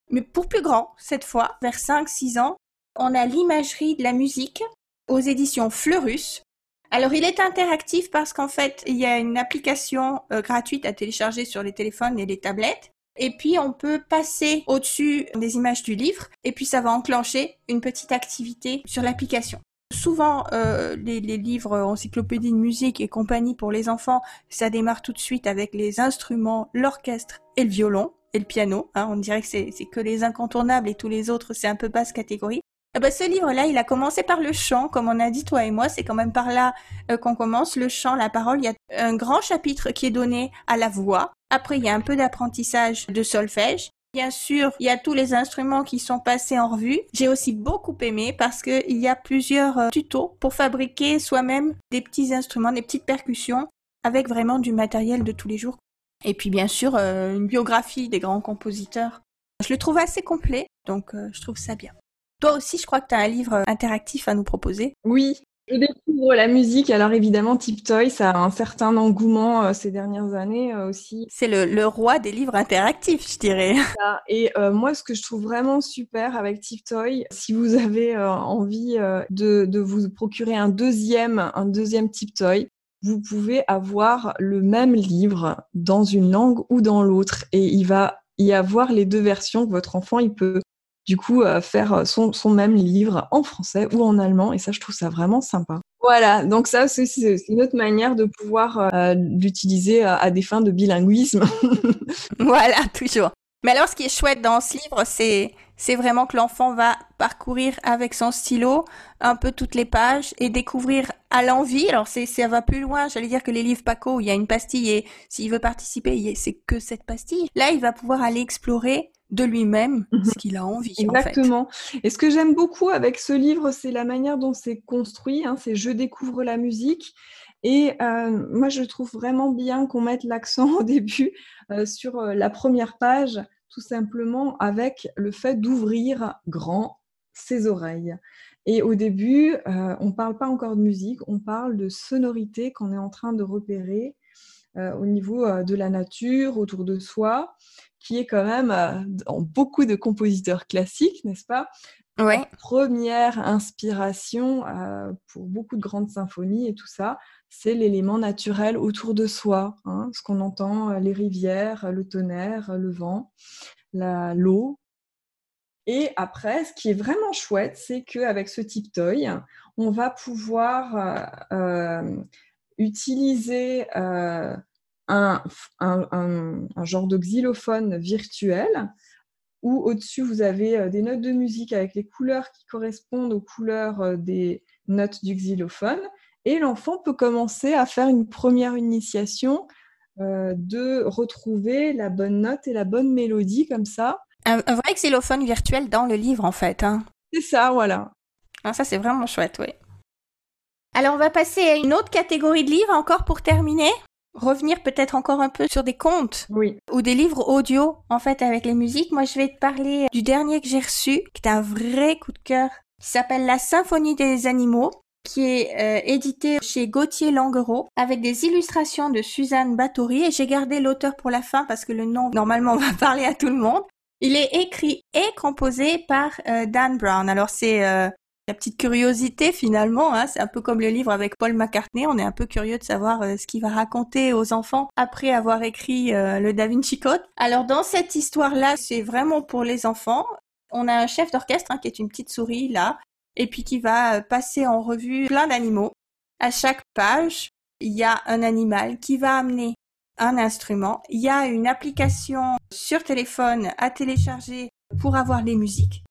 mais pour plus grand cette fois, vers 5-6 ans, on a l'imagerie de la musique aux éditions Fleurus. Alors il est interactif parce qu'en fait il y a une application euh, gratuite à télécharger sur les téléphones et les tablettes. Et puis on peut passer au-dessus des images du livre et puis ça va enclencher une petite activité sur l'application. Souvent, euh, les, livres encyclopédie de musique et compagnie pour les enfants, ça démarre tout de suite avec les instruments, l'orchestre et le violon et le piano. Hein. on dirait que c'est que les incontournables et tous les autres, c'est un peu basse catégorie. Eh ben, ce livre-là, il a commencé par le chant, comme on a dit toi et moi, c'est quand même par là euh, qu'on commence, le chant, la parole. Il y a un grand chapitre qui est donné à la voix. Après, il y a un peu d'apprentissage de solfège. Bien sûr, il y a tous les instruments qui sont passés en revue. J'ai aussi beaucoup aimé parce que il y a plusieurs euh, tutos pour fabriquer soi-même des petits instruments, des petites percussions avec vraiment du matériel de tous les jours. Et puis bien sûr, euh, une biographie des grands compositeurs. Je le trouve assez complet, donc je trouve ça bien. Toi aussi, je crois que tu as un livre interactif à nous proposer. Oui, je découvre la musique. Alors évidemment, Tiptoy, ça a un certain engouement euh, ces dernières années euh, aussi. C'est le, roi des livres interactifs, je dirais. Et euh, moi, ce que je trouve vraiment super avec Tiptoy, si vous avez envie de, de, vous procurer un deuxième, un deuxième Tiptoy, vous pouvez avoir le même livre dans une langue ou dans l'autre, et il va y avoir les deux versions. Votre enfant, il peut du coup euh, faire euh, son, son, même livre en français ou en allemand et ça je trouve ça vraiment sympa. Voilà, donc ça c'est une autre manière de pouvoir euh, l'utiliser à, des fins de bilinguisme. voilà, toujours. Mais alors ce qui est chouette dans ce livre, c'est c'est vraiment que l'enfant va parcourir avec son stylo un peu toutes les pages et découvrir à l'envie. Alors c'est ça va plus loin, j'allais dire que les livres Paco il y a une pastille et s'il veut participer, c'est que cette pastille. Là, il va pouvoir aller explorer de lui-même mhm. ce qu'il a envie. Exactement. Et ce que j'aime beaucoup avec ce livre, c'est la manière dont c'est construit. Hein, c'est je découvre la musique. Et euh, moi, je trouve vraiment bien qu'on mette l'accent au début euh, sur euh, la première page, tout simplement avec le fait d'ouvrir grand ses oreilles. Et au début, on ne parle pas encore de musique, on parle de sonorité qu'on est en train de repérer au niveau de la nature, autour de soi qui est quand même en euh, beaucoup de compositeurs classiques, n'est-ce pas Ouais. première inspiration euh, pour beaucoup de grandes symphonies et tout ça, c'est l'élément naturel autour de soi, hein, ce qu'on entend, euh, les rivières, le tonnerre, le vent, l'eau. Et après, ce qui est vraiment chouette, c'est qu'avec ce type toy, on va pouvoir utiliser un, genre de xylophone virtuel où au-dessus vous avez euh, des notes de musique avec les couleurs qui correspondent aux couleurs euh, des notes du xylophone et l'enfant peut commencer à faire une première initiation euh, de retrouver la bonne note et la bonne mélodie comme ça. Un, vrai xylophone virtuel dans le livre en fait. Hein. C'est ça, voilà. Ah, ça c'est vraiment chouette, oui. Alors on va passer à une autre catégorie de livres encore pour terminer revenir peut-être encore un peu sur des contes oui. ou des livres audio en fait avec les musiques. Moi, je vais te parler du dernier que j'ai reçu, qui est un vrai coup de cœur, qui s'appelle La Symphonie des animaux qui est euh, édité chez Gauthier Languereau avec des illustrations de Suzanne Bathory et j'ai gardé l'auteur pour la fin parce que le nom normalement va parler à tout le monde. Il est écrit et composé par euh, Dan Brown. Alors c'est euh, la petite curiosité finalement. Hein, c'est un peu comme le livre avec Paul McCartney. On est un peu curieux de savoir euh, ce qu'il va raconter aux enfants après avoir écrit euh, le Da Vinci Code. Alors dans cette histoire-là, c'est vraiment pour les enfants. On a un chef d'orchestre hein, qui est une petite souris là, et puis qui va passer en revue plein d'animaux. À chaque page, il y a un animal qui va amener un instrument. Il y a une application sur téléphone à télécharger pour avoir les musiques.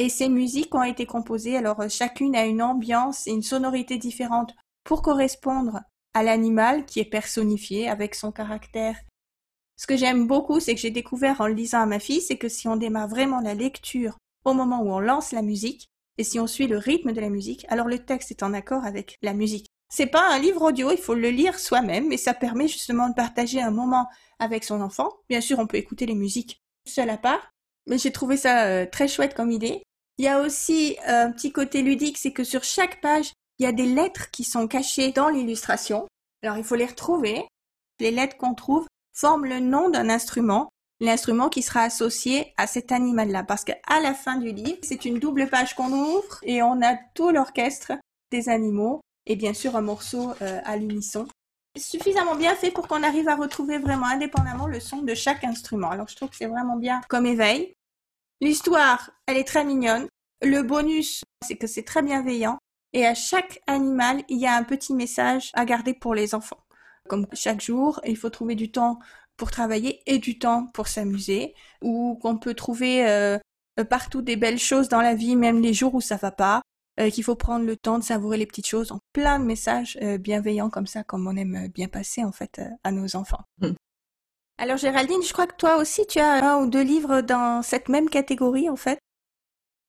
Et ces musiques ont été composées, alors euh, chacune a une ambiance et une sonorité différente pour correspondre à l'animal qui est personnifié avec son caractère. Ce que j'aime beaucoup, c'est que j'ai découvert en le lisant à ma fille, c'est que si on démarre vraiment la lecture au moment où on lance la musique, et si on suit le rythme de la musique, alors le texte est en accord avec la musique. C'est pas un livre audio, il faut le lire soi-même, mais ça permet justement de partager un moment avec son enfant. Bien sûr, on peut écouter les musiques seul à part, mais j'ai trouvé ça euh, très chouette comme idée. Il y a aussi euh, un petit côté ludique, c'est que sur chaque page, il y a des lettres qui sont cachées dans l'illustration. Alors il faut les retrouver. Les lettres qu'on trouve forment le nom d'un instrument, l'instrument qui sera associé à cet animal-là. Parce qu'à la fin du livre, c'est une double page qu'on ouvre et on a tout l'orchestre des animaux et bien sûr un morceau euh, à l'unisson suffisamment bien fait pour qu'on arrive à retrouver vraiment indépendamment le son de chaque instrument. Alors je trouve que c'est vraiment bien comme éveil. L'histoire, elle est très mignonne. Le bonus, c'est que c'est très bienveillant. Et à chaque animal, il y a un petit message à garder pour les enfants. Comme chaque jour, il faut trouver du temps pour travailler et du temps pour s'amuser. Ou qu'on peut trouver euh, partout des belles choses dans la vie, même les jours où ça va pas. Euh, qu'il faut prendre le temps de savourer les petites choses en plein de messages euh, bienveillants comme ça, comme on aime bien passer en fait à nos enfants. Mmh. Alors Géraldine, je crois que toi aussi tu as un ou deux livres dans cette même catégorie en fait.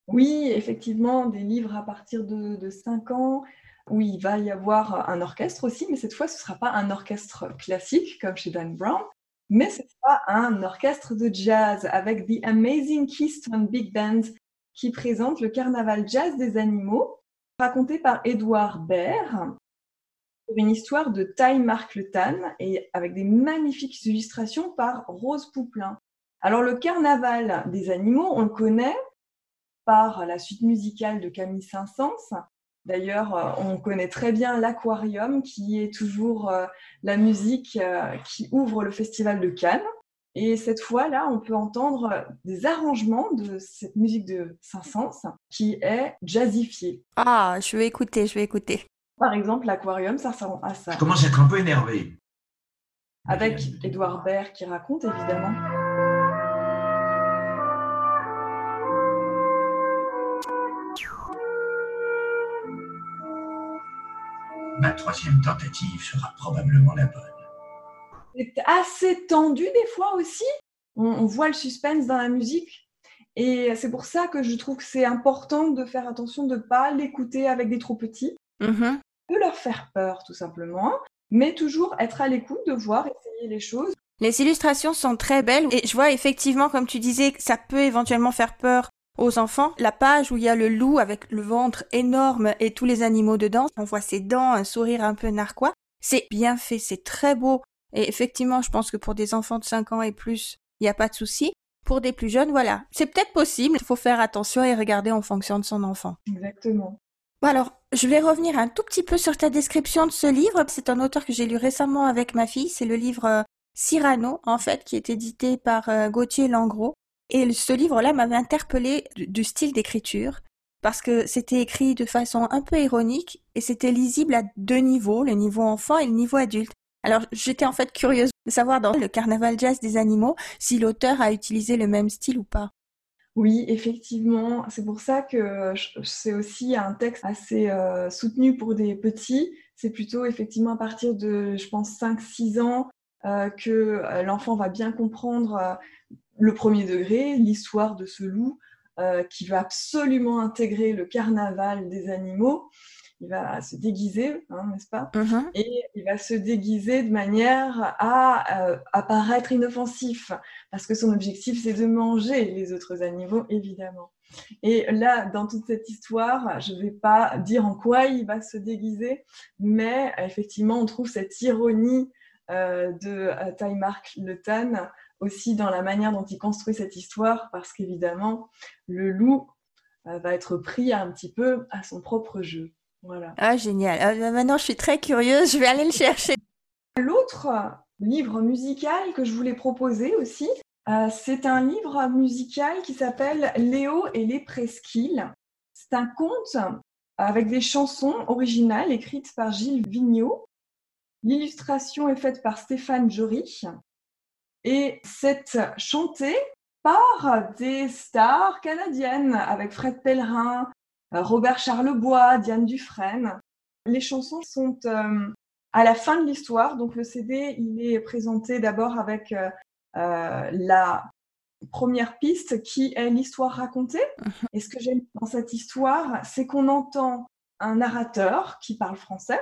Oui, effectivement, des livres à partir de, de 5 ans où il va y avoir un orchestre aussi, mais cette fois ce ne sera pas un orchestre classique comme chez Dan Brown, mais ce sera un orchestre de jazz avec The Amazing Keystone Big Band qui présente le carnaval jazz des animaux raconté par Edouard Baird une histoire de taille Marc Le Tan et avec des magnifiques illustrations par Rose Pouplin. Alors le carnaval des animaux, on le connaît par la suite musicale de Camille Saint-Saëns. D'ailleurs, euh, on connaît très bien l'aquarium qui est toujours euh, la musique euh, qui ouvre le festival de Cannes. Et cette fois-là, on peut entendre des arrangements de cette musique de Saint-Saëns qui est jazzifiée. Ah, je vais écouter, je vais écouter. Par exemple, l'aquarium, ça ressemble à ça. Je commence à être un peu énervé. Avec Edouard Baird qui raconte, évidemment. Ma troisième tentative sera probablement la bonne. C'est assez tendu des fois aussi. On, voit le suspense dans la musique. Et c'est pour ça que je trouve que c'est important de faire attention de ne pas l'écouter avec des trop petits. Mm-hmm peut leur faire peur tout simplement, mais toujours être à l'écoute de voir, essayer les choses. Les illustrations sont très belles et je vois effectivement, comme tu disais, que ça peut éventuellement faire peur aux enfants. La page où il y a le loup avec le ventre énorme et tous les animaux dedans, on voit ses dents, un sourire un peu narquois. C'est bien fait, c'est très beau. Et effectivement, je pense que pour des enfants de 5 ans et plus, il n'y a pas de souci. Pour des plus jeunes, voilà. C'est peut-être possible, il faut faire attention et regarder en fonction de son enfant. Exactement. Alors, je vais revenir un tout petit peu sur ta description de ce livre. C'est un auteur que j'ai lu récemment avec ma fille. C'est le livre euh, Cyrano, en fait, qui est édité par euh, Gauthier Langros. Et ce livre-là m'avait interpellé du, style d'écriture parce que c'était écrit de façon un peu ironique et c'était lisible à deux niveaux, le niveau enfant et le niveau adulte. Alors j'étais en fait curieuse de savoir dans le carnaval jazz des animaux si l'auteur a utilisé le même style ou pas. Oui, effectivement. C'est pour ça que c'est aussi un texte assez euh, soutenu pour des petits. C'est plutôt effectivement à partir de, je pense, 5-6 ans euh, que euh, l'enfant va bien comprendre le premier degré, l'histoire de ce loup qui va absolument intégrer le carnaval des animaux il va se déguiser, hein, n'est-ce pas? Mm-hmm. Et il va se déguiser de manière à euh, apparaître inoffensif, parce que son objectif, c'est de manger les autres animaux, évidemment. Et là, dans toute cette histoire, je ne vais pas dire en quoi il va se déguiser, mais effectivement, on trouve cette ironie euh, de euh, Taimark Le Tan aussi dans la manière dont il construit cette histoire, parce qu'évidemment, le loup va être pris un petit peu à son propre jeu. Voilà. Ah, génial. Ah, maintenant, je suis très curieuse. Je vais aller le chercher. L'autre livre musical que je voulais proposer aussi, c'est un livre musical qui s'appelle Léo et les presqu'îles. C'est un conte avec des chansons originales écrites par Gilles Vigneault. L'illustration est faite par Stéphane Jory et c'est chanté par des stars canadiennes avec Fred Pellerin, Robert Charlebois, Diane Dufresne. Les chansons sont euh, à la fin de l'histoire, donc le CD il est présenté d'abord avec euh, euh, la première piste qui est l'histoire racontée. Mhm. Et ce que j'aime dans cette histoire, c'est qu'on entend un narrateur qui parle français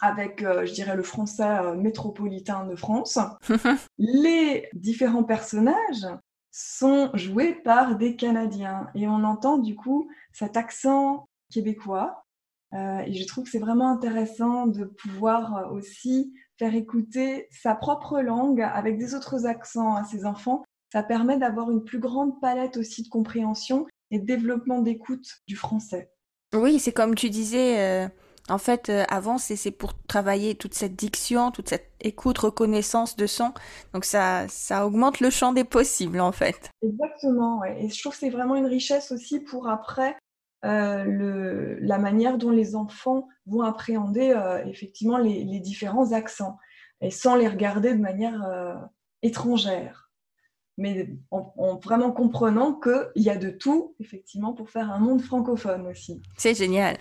avec, euh, je dirais, le français euh, métropolitain de France. Les différents personnages sont joués par des Canadiens et on entend du coup cet accent québécois. Euh, et je trouve que c'est vraiment intéressant de pouvoir aussi faire écouter sa propre langue avec des autres accents à ses enfants ça permet d'avoir une plus grande palette aussi de compréhension et de développement d'écoute du français. Oui, c'est comme tu disais, euh, en fait, euh, avant, c'est pour travailler toute cette diction, toute cette écoute, reconnaissance de son. Donc ça, ça augmente le champ des possibles, en fait. Exactement, et je trouve que c'est vraiment une richesse aussi pour après euh, le, la manière dont les enfants vont appréhender effectivement les, les, différents accents, et sans les regarder de manière étrangère mais en, vraiment comprenant qu'il y a de tout, effectivement, pour faire un monde francophone aussi. C'est génial.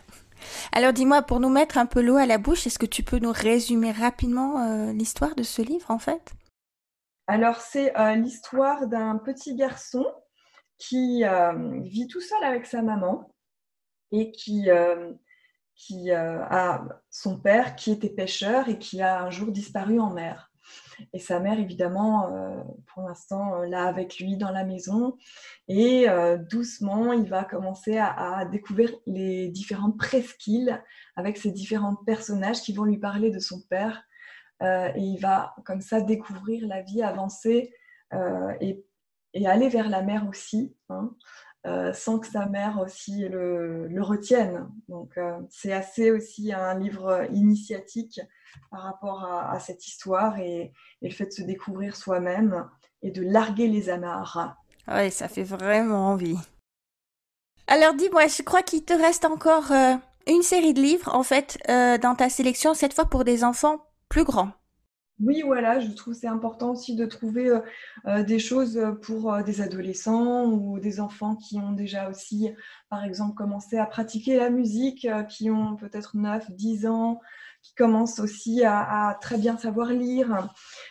Alors dis-moi, pour nous mettre un peu l'eau à la bouche, est-ce que tu peux nous résumer rapidement euh, l'histoire de ce livre, en fait? Alors c'est euh, l'histoire d'un petit garçon qui euh, vit tout seul avec sa maman et qui, qui a son père qui était pêcheur et qui a un jour disparu en mer. Et sa mère, évidemment, euh, pour l'instant, euh, là avec lui dans la maison. Et euh, doucement, il va commencer à, découvrir les différentes presqu'îles avec ces différents personnages qui vont lui parler de son père. et il va comme ça découvrir la vie, avancer et, aller vers la mer aussi. Hein. Sans que sa mère aussi le, retienne. Donc c'est assez aussi un livre initiatique par rapport à, cette histoire et, le fait de se découvrir soi-même et de larguer les amarres. Oui, ça fait vraiment envie. Alors dis-moi, je crois qu'il te reste encore euh, une série de livres, en fait, euh, dans ta sélection, cette fois pour des enfants plus grands. Oui, voilà, je trouve c'est important aussi de trouver euh, des choses pour des adolescents ou des enfants qui ont déjà aussi, par exemple, commencé à pratiquer la musique, qui ont peut-être 9, 10 ans, qui commence aussi à, très bien savoir lire.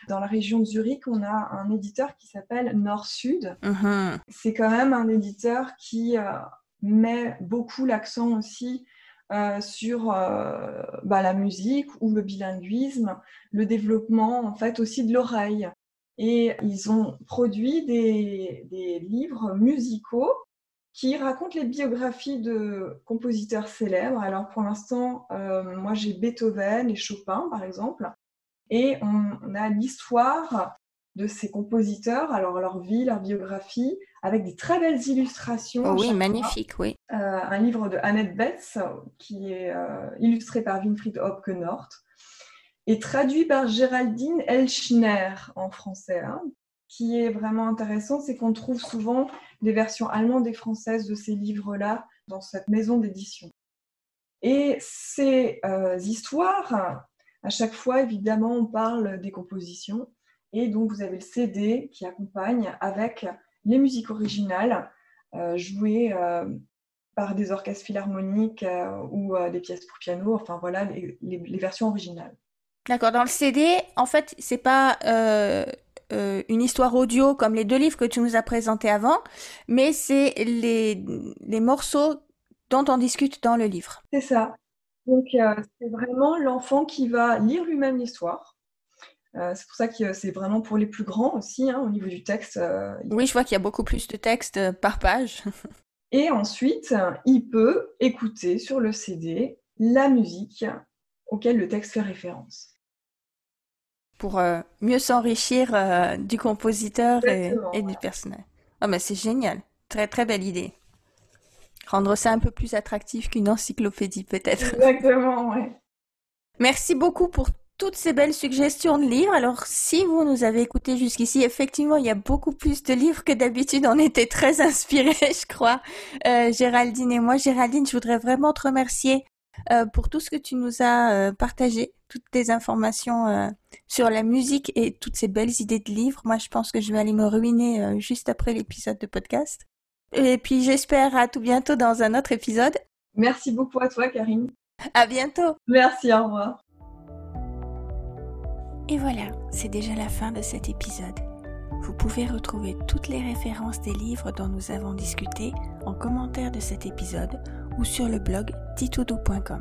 Dans la région de Zurich, on a un éditeur qui s'appelle Nord-Sud. C'est quand même un éditeur qui euh, met beaucoup l'accent aussi euh, sur euh, bah, la musique ou le bilinguisme, le développement en fait aussi de l'oreille. Et ils ont produit des livres musicaux qui raconte les biographies de compositeurs célèbres. Alors pour l'instant, euh, moi j'ai Beethoven et Chopin par exemple, et on, a l'histoire de ces compositeurs, alors leur vie, leur biographie, avec des très belles illustrations. Oh oui, magnifique, oui. Euh, un livre de Annette Betts qui est euh, illustré par Winfried Hopke Nord et traduit par Géraldine Elschner en français. Hein. qui est vraiment intéressant, c'est qu'on trouve souvent des versions allemandes et françaises de ces livres-là dans cette maison d'édition. Et ces euh, histoires, à chaque fois, évidemment, on parle des compositions. Et donc, vous avez le CD qui accompagne avec les musiques originales euh, jouées euh, par des orchestres philharmoniques ou des pièces pour piano. Enfin, voilà les, les versions originales. D'accord. Dans le CD, en fait, c'est pas euh, une histoire audio comme les deux livres que tu nous as présentés avant, mais c'est les, les morceaux dont on discute dans le livre. C'est ça. Donc euh, c'est vraiment l'enfant qui va lire lui-même l'histoire. Euh, c'est pour ça que c'est vraiment pour les plus grands aussi, hein, au niveau du texte. oui, je vois qu'il y a beaucoup plus de texte par page. Et ensuite, il peut écouter sur le CD la musique auquel le texte fait référence pour euh, mieux s'enrichir euh, du compositeur et, du personnage. Oh, mais c'est génial. Très, très belle idée. Rendre ça un peu plus attractif qu'une encyclopédie peut-être. Exactement, ouais. Merci beaucoup pour toutes ces belles suggestions de livres. Alors, si vous nous avez écoutés jusqu'ici, effectivement, il y a beaucoup plus de livres que d'habitude. On était très inspirés, je crois, euh, Géraldine et moi. Géraldine, je voudrais vraiment te remercier euh, pour tout ce que tu nous as euh, partagé, toutes tes informations sur la musique et toutes ces belles idées de livres. Moi, je pense que je vais aller me ruiner juste après l'épisode de podcast. Et puis, j'espère à tout bientôt dans un autre épisode. Merci beaucoup à toi, Karine. À bientôt. Merci, au revoir. Et voilà, c'est déjà la fin de cet épisode. Vous pouvez retrouver toutes les références des livres dont nous avons discuté en commentaire de cet épisode ou sur le blog titoudou.com.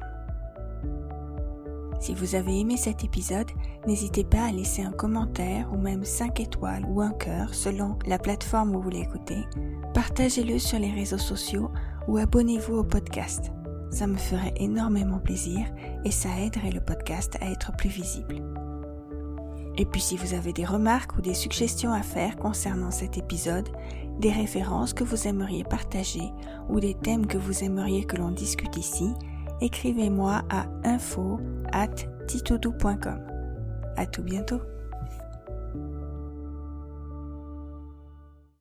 Si vous avez aimé cet épisode, n'hésitez pas à laisser un commentaire ou même 5 étoiles ou un cœur selon la plateforme où vous l'écoutez. Partagez-le sur les réseaux sociaux ou abonnez-vous au podcast. Ça me ferait énormément plaisir et ça aiderait le podcast à être plus visible. Et puis si vous avez des remarques ou des suggestions à faire concernant cet épisode, des références que vous aimeriez partager ou des thèmes que vous aimeriez que l'on discute ici, écrivez-moi à info at. À tout bientôt.